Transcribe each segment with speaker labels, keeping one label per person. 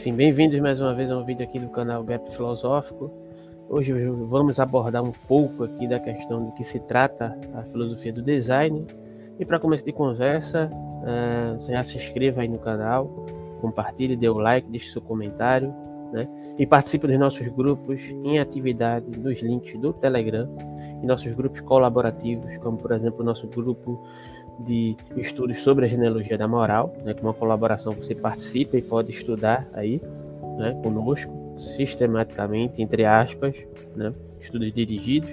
Speaker 1: Enfim, bem-vindos mais uma vez a um vídeo aqui do canal Gap Filosófico. Hoje vamos abordar um pouco aqui da questão do que se trata a filosofia do design. E para começo de conversa, uh, você já se inscreva aí no canal, compartilhe, dê o like, deixe seu comentário, né? E participe dos nossos grupos em atividade nos links do Telegram e nossos grupos colaborativos, como por exemplo o nosso grupo de estudos sobre a genealogia da moral, né, uma colaboração você participa e pode estudar aí, né, conosco, sistematicamente, entre aspas, né, estudos dirigidos,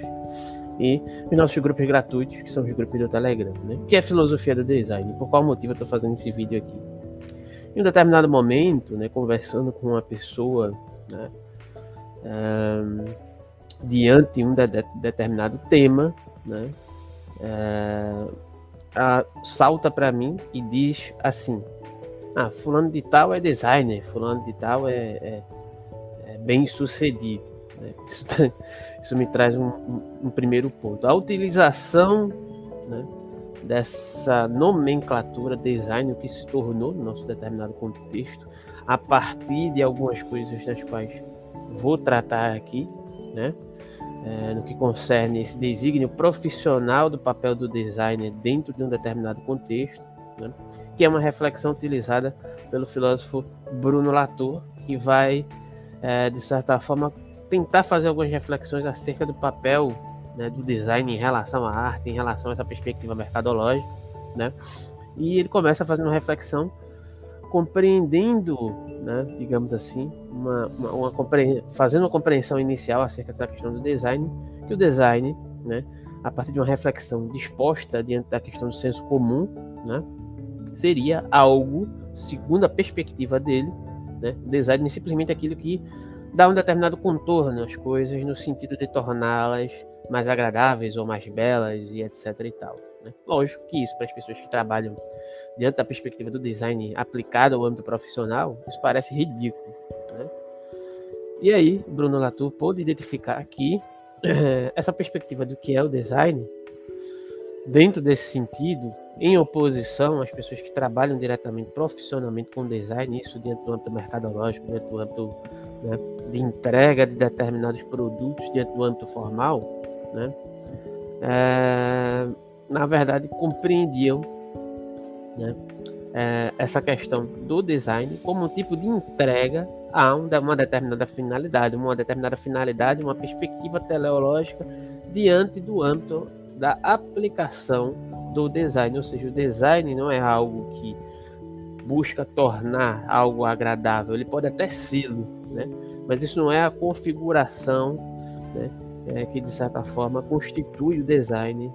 Speaker 1: e os nossos grupos gratuitos, que são os grupos do Telegram, né, que é filosofia do design. Por qual motivo eu estou fazendo esse vídeo aqui? Em um determinado momento, né, conversando com uma pessoa, né, um, diante de um de determinado tema, né, uh, salta para mim e diz assim: Ah, fulano de tal é designer, fulano de tal é, é, é bem sucedido. Né? Isso, isso, me traz um, um, primeiro ponto. A utilização né, dessa nomenclatura design, que se tornou no nosso determinado contexto, a partir de algumas coisas das quais vou tratar aqui, né? É, no que concerne esse desígnio profissional do papel do designer dentro de um determinado contexto, né, que é uma reflexão utilizada pelo filósofo Bruno Latour, que vai, é, de certa forma, tentar fazer algumas reflexões acerca do papel né, do design em relação à arte, em relação a essa perspectiva mercadológica, né? E ele começa fazendo uma reflexão compreendendo, né, digamos assim, uma, uma, uma fazendo uma compreensão inicial acerca dessa questão do design, que o design, né, a partir de uma reflexão disposta diante da questão do senso comum, né, seria algo, segundo a perspectiva dele, né, o design é simplesmente aquilo que dá um determinado contorno às coisas no sentido de torná-las mais agradáveis ou mais belas e etc e tal. Né? Lógico que isso, para as pessoas que trabalham diante da perspectiva do design aplicado ao âmbito profissional, isso parece ridículo. Né? E aí, Bruno Latour pôde identificar aqui é, essa perspectiva do que é o design, dentro desse sentido, em oposição às pessoas que trabalham diretamente, profissionalmente com design, isso dentro do âmbito mercadológico, dentro do âmbito né, de entrega de determinados produtos, dentro do âmbito formal, né? É, na verdade, compreendiam né, é, essa questão do design como um tipo de entrega a uma determinada finalidade, uma determinada finalidade, uma perspectiva teleológica diante do âmbito da aplicação do design, ou seja, o design não é algo que busca tornar algo agradável, ele pode até ser, né? mas isso não é a configuração né, é, que de certa forma constitui o design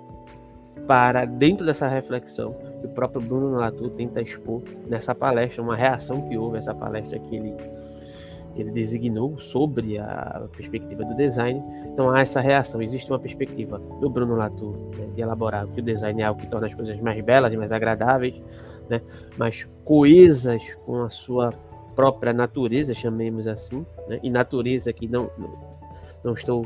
Speaker 1: para dentro dessa reflexão que o próprio Bruno Latour tenta expor nessa palestra, uma reação que houve essa palestra que ele ele designou sobre a perspectiva do design. Então há essa reação, existe uma perspectiva do Bruno Latour né, de elaborar que o design é algo que torna as coisas mais belas, mais agradáveis, né, mais coesas com a sua própria natureza, chamemos assim, né, e natureza que não, não, não estou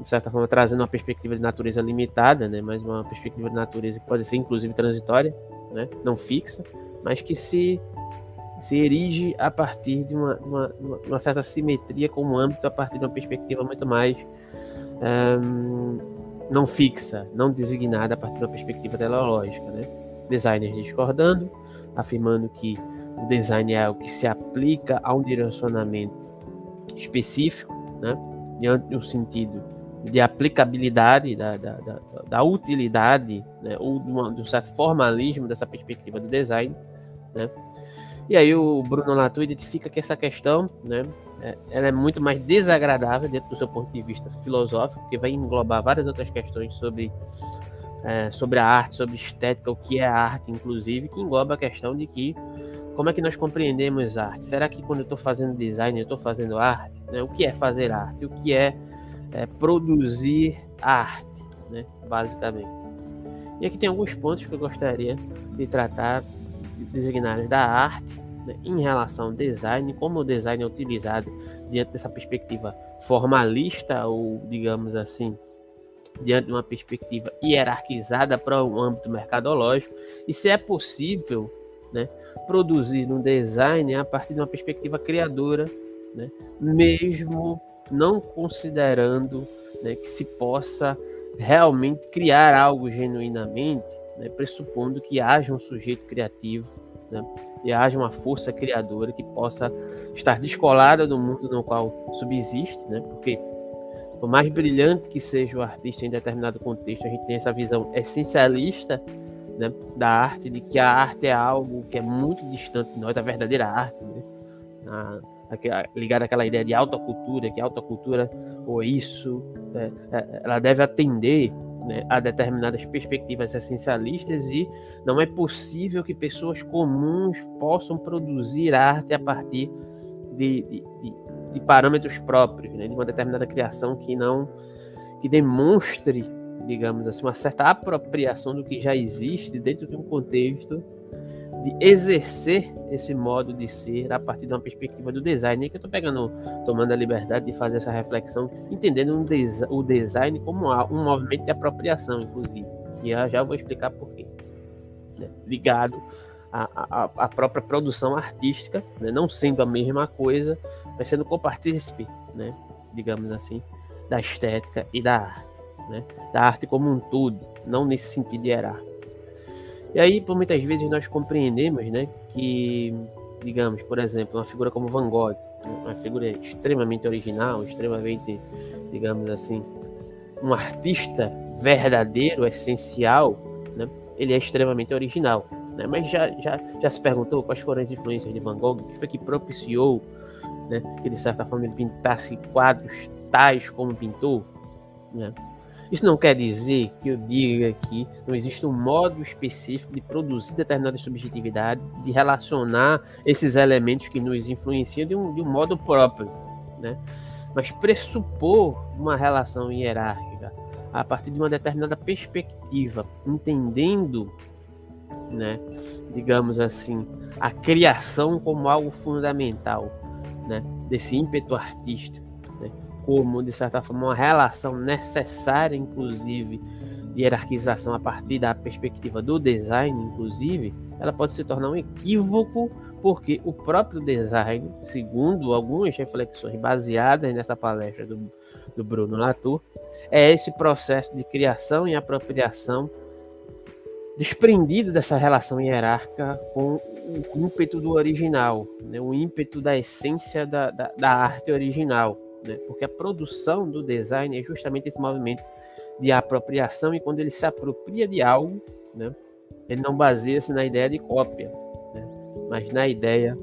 Speaker 1: de certa forma, trazendo uma perspectiva de natureza limitada, né, mas uma perspectiva de natureza que pode ser, inclusive, transitória, né, não fixa, mas que se, se erige a partir de uma, uma, uma certa simetria com o âmbito, a partir de uma perspectiva muito mais um, não fixa, não designada a partir de uma perspectiva teleológica. Né? Designers discordando, afirmando que o design é algo que se aplica a um direcionamento específico, né? no sentido de aplicabilidade, da, da, da, da utilidade, né, ou de, uma, de, um certo formalismo dessa perspectiva do design. Né? E aí o Bruno Latour identifica que essa questão né, é, ela é muito mais desagradável dentro do seu ponto de vista filosófico, porque vai englobar várias outras questões sobre, é, sobre a arte, sobre estética, o que é arte, inclusive, que engloba a questão de que como é que nós compreendemos arte? Será que quando eu estou fazendo design, eu estou fazendo arte? Né? O que é fazer arte? O que é é, produzir arte, né, basicamente. E aqui tem alguns pontos que eu gostaria de tratar, de designar da arte né, em relação ao design, como o design é utilizado diante dessa perspectiva formalista ou, digamos assim, diante de uma perspectiva hierarquizada para o âmbito mercadológico e se é possível né, produzir um design a partir de uma perspectiva criadora, né, mesmo não considerando né, que se possa realmente criar algo genuinamente, né, pressupondo que haja um sujeito criativo né, e haja uma força criadora que possa estar descolada do mundo no qual subsiste, né, porque por mais brilhante que seja o artista em determinado contexto, a gente tem essa visão essencialista né, da arte, de que a arte é algo que é muito distante de nós, da verdadeira arte, né? a, ligada àquela ideia de alta cultura, que alta cultura ou isso, é, é, ela deve atender né, a determinadas perspectivas essencialistas e não é possível que pessoas comuns possam produzir arte a partir de, de, de, de parâmetros próprios, né, de uma determinada criação que não que demonstre, digamos assim, uma certa apropriação do que já existe dentro de um contexto de exercer esse modo de ser a partir de uma perspectiva do design, que eu estou pegando, tomando a liberdade de fazer essa reflexão, entendendo um des o design como um movimento de apropriação, inclusive. E já vou explicar por quê. Né? Ligado à, à, à, própria produção artística, né? não sendo a mesma coisa, mas sendo copartícipe, né? digamos assim, da estética e da arte. Né? Da arte como um todo, não nesse sentido hierárquico. E aí, por muitas vezes, nós compreendemos né, que, digamos, por exemplo, uma figura como Van Gogh, uma figura extremamente original, extremamente, digamos assim, um artista verdadeiro, essencial, né, ele é extremamente original. Né? Mas já, já, já se perguntou quais foram as influências de Van Gogh, o que foi que propiciou né, que, de certa forma, ele pintasse quadros tais como pintou? Né? Isso não quer dizer que eu diga que não existe um modo específico de produzir determinadas subjetividades, de relacionar esses elementos que nos influenciam de um, de um modo próprio, né? Mas pressupor uma relação hierárquica a partir de uma determinada perspectiva, entendendo, né, digamos assim, a criação como algo fundamental, né, desse ímpeto artístico como, de certa forma, uma relação necessária, inclusive, de hierarquização a partir da perspectiva do design, inclusive, ela pode se tornar um equívoco, porque o próprio design, segundo algumas reflexões baseadas nessa palestra do, do Bruno Latour, é esse processo de criação e apropriação desprendido dessa relação hierárquica com o ímpeto do original, né? o ímpeto da essência da, da, da arte original né? porque a produção do design é justamente esse movimento de apropriação, e quando ele se apropria de algo, né? ele não baseia-se na ideia de cópia, né? mas na ideia,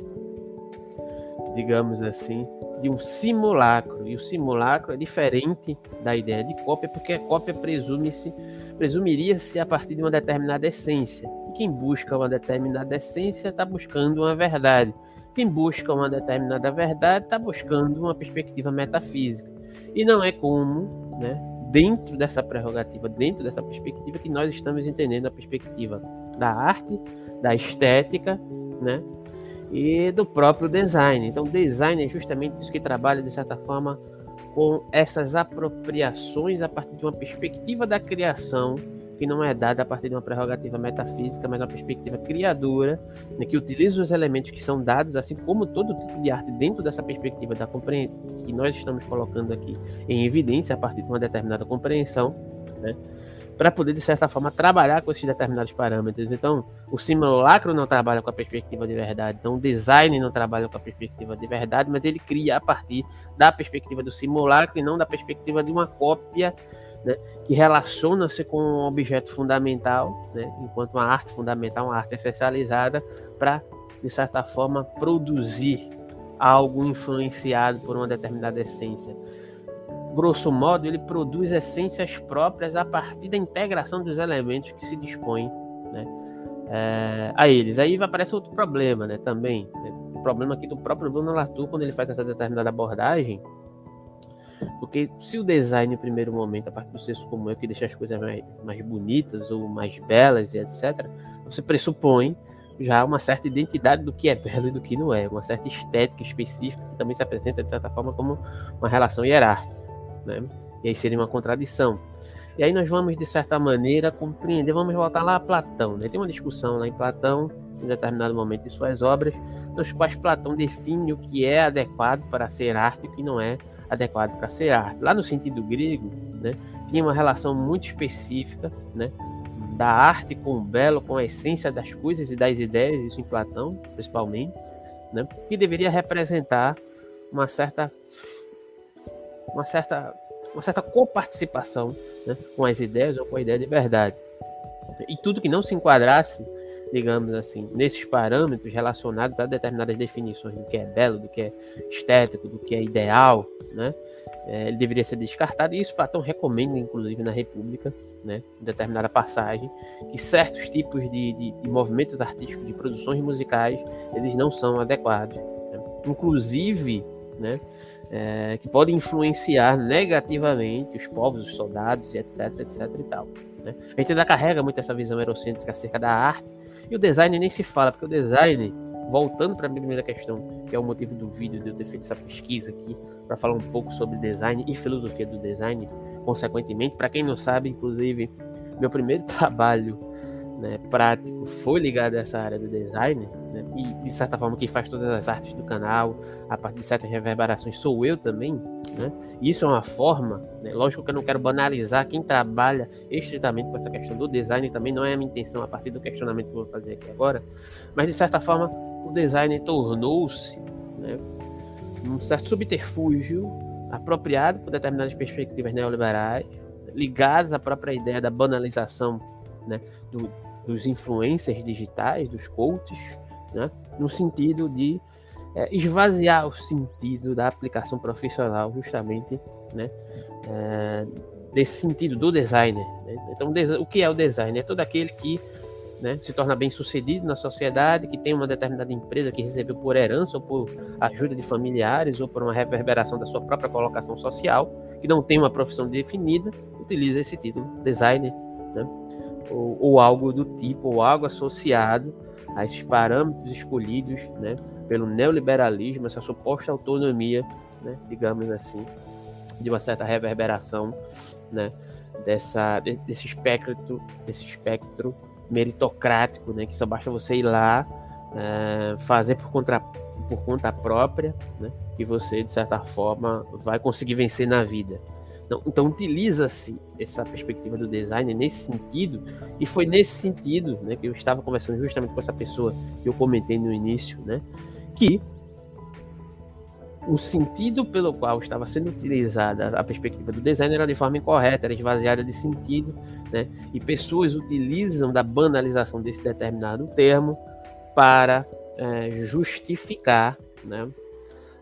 Speaker 1: digamos assim, de um simulacro. E o simulacro é diferente da ideia de cópia, porque a cópia presume-se, presumiria-se a partir de uma determinada essência. E quem busca uma determinada essência está buscando uma verdade. Quem busca uma determinada verdade está buscando uma perspectiva metafísica. E não é como, né, dentro dessa prerrogativa, dentro dessa perspectiva, que nós estamos entendendo a perspectiva da arte, da estética, né, e do próprio design. Então, design é justamente isso que trabalha, de certa forma, com essas apropriações a partir de uma perspectiva da criação que não é dada a partir de uma prerrogativa metafísica, mas uma perspectiva criadora, né, que utiliza os elementos que são dados, assim como todo tipo de arte dentro dessa perspectiva da que nós estamos colocando aqui em evidência a partir de uma determinada compreensão, né, para poder, de certa forma, trabalhar com esses determinados parâmetros. Então, o simulacro não trabalha com a perspectiva de verdade, então o design não trabalha com a perspectiva de verdade, mas ele cria a partir da perspectiva do simulacro e não da perspectiva de uma cópia né, que relaciona-se com um objeto fundamental, né, enquanto uma arte fundamental, uma arte essencializada, para, de certa forma, produzir algo influenciado por uma determinada essência. Grosso modo, ele produz essências próprias a partir da integração dos elementos que se dispõem né, é, a eles. Aí aparece outro problema né, também. Né, o problema aqui do próprio Bruno Latour, quando ele faz essa determinada abordagem, porque se o design, no primeiro momento, a partir do senso comum, é que deixa as coisas mais, mais bonitas ou mais belas e etc., você pressupõe já uma certa identidade do que é belo e do que não é, uma certa estética específica que também se apresenta, de certa forma, como uma relação hierárquica. Né? E aí seria uma contradição. E aí nós vamos, de certa maneira, compreender, vamos voltar lá a Platão. Né? Tem uma discussão lá em Platão em determinado momento de suas obras, nos quais Platão define o que é adequado para ser arte e o que não é adequado para ser arte. Lá no sentido grego, né, tinha uma relação muito específica né, da arte com o belo, com a essência das coisas e das ideias, isso em Platão, principalmente, né, que deveria representar uma certa uma certa uma certa coparticipação né, com as ideias ou com a ideia de verdade. E tudo que não se enquadrasse, digamos assim, nesses parâmetros relacionados a determinadas definições do que é belo, do que é estético, do que é ideal, né, é, ele deveria ser descartado. E isso Platão recomenda, inclusive, na República, né, em determinada passagem, que certos tipos de, de, de movimentos artísticos, de produções musicais, eles não são adequados. Né? Inclusive, né, é, que podem influenciar negativamente os povos, os soldados, etc, etc e tal. Né? A gente ainda carrega muito essa visão eurocêntrica acerca da arte, e o design nem se fala, porque o design, voltando para a primeira questão, que é o motivo do vídeo de eu ter feito essa pesquisa aqui, para falar um pouco sobre design e filosofia do design, consequentemente, para quem não sabe, inclusive, meu primeiro trabalho né, prático foi ligado a essa área do design, né, e de certa forma quem faz todas as artes do canal, a partir de certas reverberações, sou eu também. Né, isso é uma forma, né, lógico que eu não quero banalizar quem trabalha estritamente com essa questão do design, também não é a minha intenção a partir do questionamento que eu vou fazer aqui agora, mas de certa forma o design tornou-se né, um certo subterfúgio apropriado por determinadas perspectivas neoliberais, ligadas à própria ideia da banalização né, do, dos influencers digitais, dos coaches, né? no sentido de é, esvaziar o sentido da aplicação profissional, justamente né? É, sentido do designer. Né? Então, o que é o designer? É todo aquele que né, se torna bem sucedido na sociedade, que tem uma determinada empresa que recebeu por herança ou por ajuda de familiares ou por uma reverberação da sua própria colocação social, que não tem uma profissão definida, utiliza esse título, designer. Né? ou, ou algo do tipo, ou algo associado a esses parâmetros escolhidos né, pelo neoliberalismo, essa suposta autonomia, né, digamos assim, de uma certa reverberação né, dessa, desse espectro, desse espectro meritocrático, né, que só basta você ir lá é, fazer por conta, por conta própria, né, que você, de certa forma, vai conseguir vencer na vida. Então, então utiliza-se essa perspectiva do design nesse sentido, e foi nesse sentido né, que eu estava conversando justamente com essa pessoa que eu comentei no início, né, que o sentido pelo qual estava sendo utilizada a perspectiva do design era de forma incorreta, era esvaziada de sentido, né? E pessoas utilizam da banalização desse determinado termo para é, justificar, né?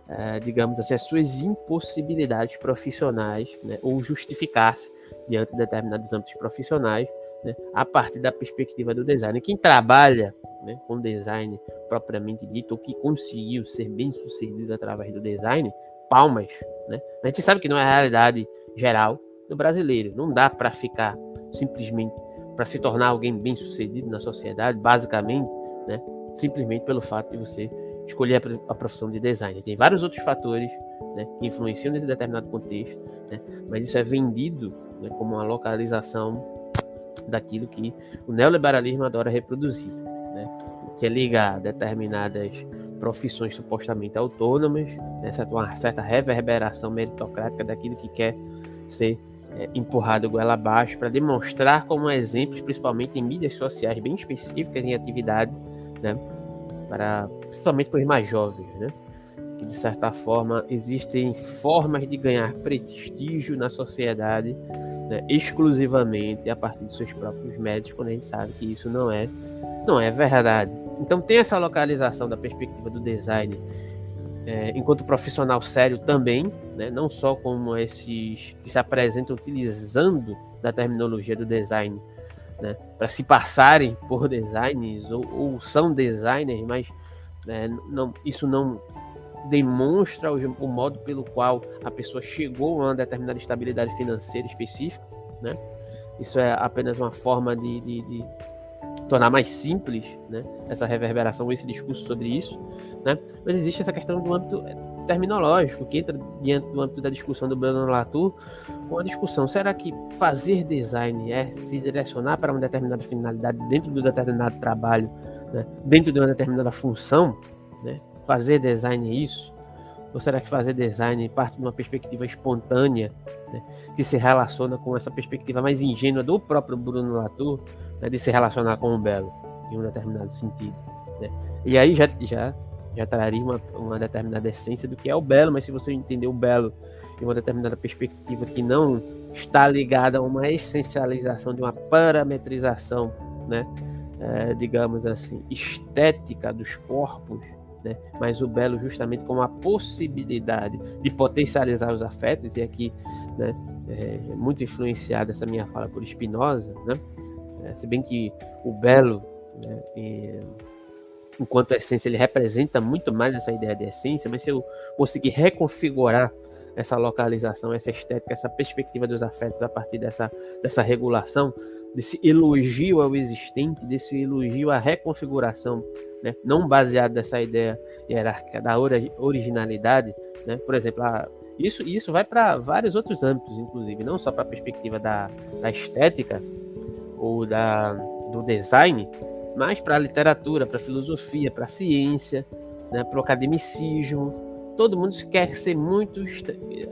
Speaker 1: É, digamos assim, as suas impossibilidades profissionais, né, ou justificar-se diante de determinados âmbitos profissionais, né, a partir da perspectiva do design. Quem trabalha né, com design propriamente dito, ou que conseguiu ser bem sucedido através do design, palmas. Né? A gente sabe que não é a realidade geral do brasileiro. Não dá para ficar simplesmente para se tornar alguém bem sucedido na sociedade, basicamente, né, simplesmente pelo fato de você escolher a, profissão de designer. Tem vários outros fatores né, que influenciam nesse determinado contexto, né, mas isso é vendido né, como uma localização daquilo que o neoliberalismo adora reproduzir, né, que é ligar determinadas profissões supostamente autônomas, né, uma certa reverberação meritocrática daquilo que quer ser é, empurrado goela abaixo para demonstrar como exemplos, principalmente em mídias sociais bem específicas em atividade, né, para principalmente para os mais jovens, né? Que de certa forma existem formas de ganhar prestígio na sociedade né, exclusivamente a partir dos seus próprios médios, quando a gente sabe que isso não é, não é verdade. Então tem essa localização da perspectiva do design é, enquanto profissional sério também, né, não só como esses que se apresentam utilizando da terminologia do design né, para se passarem por designers ou, ou são designers, mas né, não, isso não demonstra o, o, modo pelo qual a pessoa chegou a uma determinada estabilidade financeira específica. Né? Isso é apenas uma forma de, de, de tornar mais simples né, essa reverberação, esse discurso sobre isso. Né? Mas existe essa questão do âmbito terminológico, que entra diante do âmbito da discussão do Bruno Latour, com a discussão, será que fazer design é se direcionar para uma determinada finalidade dentro do determinado trabalho né, dentro de uma determinada função, né, fazer design é isso? Ou será que fazer design parte de uma perspectiva espontânea, né, que se relaciona com essa perspectiva mais ingênua do próprio Bruno Latour, né, de se relacionar com o belo, em um determinado sentido? Né? E aí já, já, já traria uma, uma determinada essência do que é o belo, mas se você entender o belo em uma determinada perspectiva que não está ligada a uma essencialização de uma parametrização, né, é, digamos assim, estética dos corpos, né? mas o belo justamente como a possibilidade de potencializar os afetos, e aqui né, é muito influenciada essa minha fala por Spinoza, né? É, se bem que o belo, né, enquanto essência, ele representa muito mais essa ideia de essência, mas se eu conseguir reconfigurar essa localização, essa estética, essa perspectiva dos afetos a partir dessa, dessa regulação, desse elogio ao existente, desse elogio à reconfiguração, né? não baseado nessa ideia hierárquica da originalidade, né? por exemplo, a, isso, isso vai para vários outros âmbitos, inclusive, não só para a perspectiva da, da estética ou da, do design, mas para a literatura, para a filosofia, para a ciência, né? para o academicismo, todo mundo quer ser muito.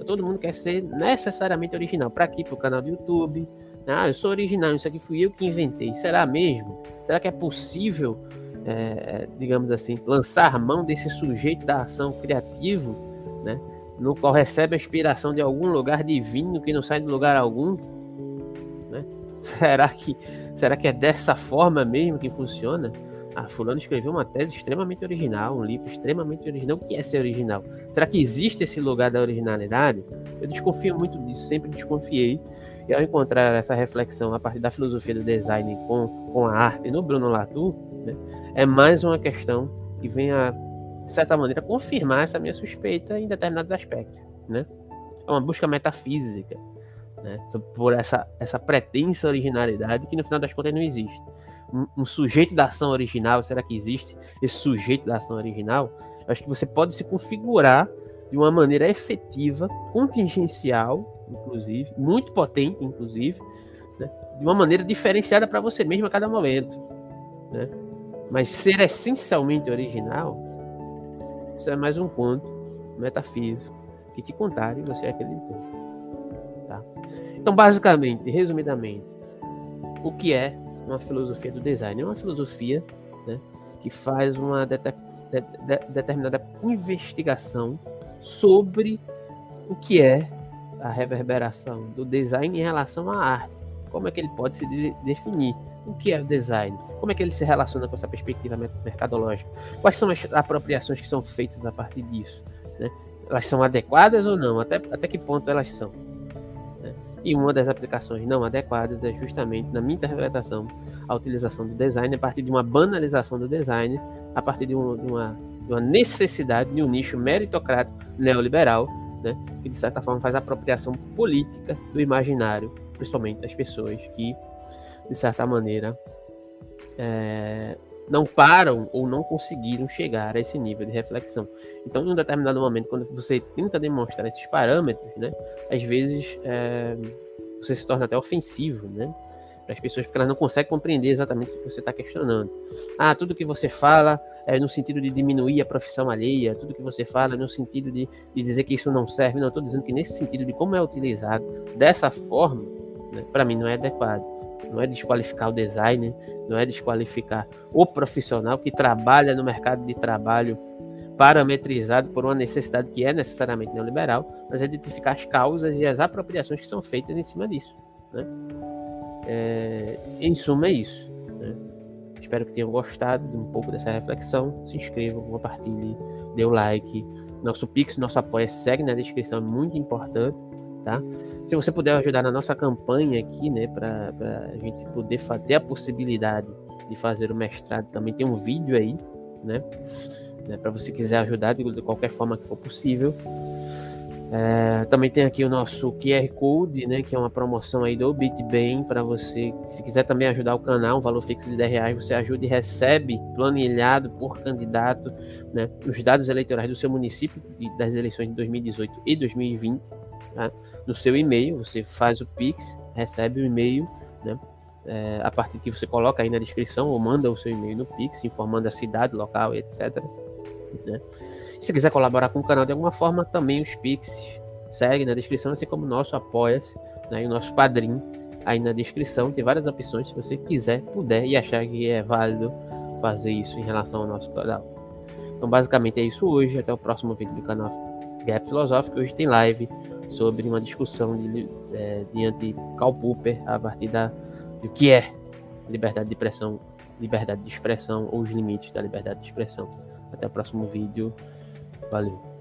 Speaker 1: Todo mundo quer ser necessariamente original. Para aqui, para o canal do YouTube. Ah, eu sou original, isso aqui fui eu que inventei. Será mesmo? Será que é possível, é, digamos assim, lançar mão desse sujeito da ação criativo, né? No qual recebe a inspiração de algum lugar divino que não sai de lugar algum? Será que, será que é dessa forma mesmo que funciona? Ah, fulano escreveu uma tese extremamente original, um livro extremamente original. O que é ser original? Será que existe esse lugar da originalidade? Eu desconfio muito disso, sempre desconfiei. E ao encontrar essa reflexão a partir da filosofia do design com, com a arte no Bruno Latour, né, é mais uma questão que vem a, de certa maneira, confirmar essa minha suspeita em determinados aspectos. Né? É uma busca metafísica né, por essa, essa pretensa originalidade que no final das contas não existe um, um, sujeito da ação original, será que existe esse sujeito da ação original? Eu acho que você pode se configurar de uma maneira efetiva, contingencial, inclusive, muito potente, inclusive, né? de uma maneira diferenciada para você mesmo a cada momento. Né? Mas ser essencialmente original, isso é mais um conto metafísico que te contaram e você acreditou. Tá? Então, basicamente, resumidamente, o que é uma filosofia do design, é uma filosofia né, que faz uma de, de, de, determinada investigação sobre o que é a reverberação do design em relação à arte. Como é que ele pode se de, definir? O que é o design? Como é que ele se relaciona com essa perspectiva mercadológica? Quais são as apropriações que são feitas a partir disso? Né? Elas são adequadas ou não? Até, até que ponto elas são? E uma das aplicações não adequadas é justamente, na minha interpretação, a utilização do design a partir de uma banalização do design, a partir de, um, de, uma, de uma, necessidade de um nicho meritocrático neoliberal, né, que de certa forma faz apropriação política do imaginário, principalmente das pessoas que, de certa maneira, é, não param ou não conseguiram chegar a esse nível de reflexão. Então, em um determinado momento, quando você tenta demonstrar esses parâmetros, né, às vezes é, você se torna até ofensivo, né, para as pessoas, porque elas não conseguem compreender exatamente o que você está questionando. Ah, tudo que você fala é no sentido de diminuir a profissão alheia, tudo que você fala é no sentido de, de dizer que isso não serve. Não, estou dizendo que nesse sentido de como é utilizado dessa forma, né, para mim não é adequado não é desqualificar o designer, não é desqualificar o profissional que trabalha no mercado de trabalho parametrizado por uma necessidade que é necessariamente neoliberal, mas é identificar as causas e as apropriações que são feitas em cima disso. Né? É, em suma, é isso. Né? Espero que tenham gostado de um pouco dessa reflexão. Se inscrevam, compartilhem, dê o like. Nosso Pix, nosso apoio segue na descrição, é muito importante tá? Se você puder ajudar na nossa campanha aqui, né, para a gente poder ter a possibilidade de fazer o mestrado, também tem um vídeo aí, né, né para você quiser ajudar de, de, qualquer forma que for possível. É, também tem aqui o nosso QR Code, né, que é uma promoção aí do BitBem para você, se quiser também ajudar o canal, um valor fixo de 10 reais, você ajuda e recebe planilhado por candidato, né, os dados eleitorais do seu município das eleições de 2018 e 2020 né, no seu e-mail. Você faz o Pix, recebe o e-mail, né, é, a partir que você coloca aí na descrição ou manda o seu e-mail no Pix, informando a cidade, local, etc. Né? Se quiser colaborar com o canal de alguma forma, também os Pix segue na descrição, assim como o nosso Apoia-se né, o nosso padrinho aí na descrição. Tem várias opções, se você quiser, puder e achar que é válido fazer isso em relação ao nosso canal. Então, basicamente é isso hoje. Até o próximo vídeo do canal Gap Filosófico. Hoje tem live sobre uma discussão de, é, diante Karl Popper a partir da, do que é liberdade de expressão, liberdade de expressão ou os limites da liberdade de expressão. Até o próximo vídeo. Valeu.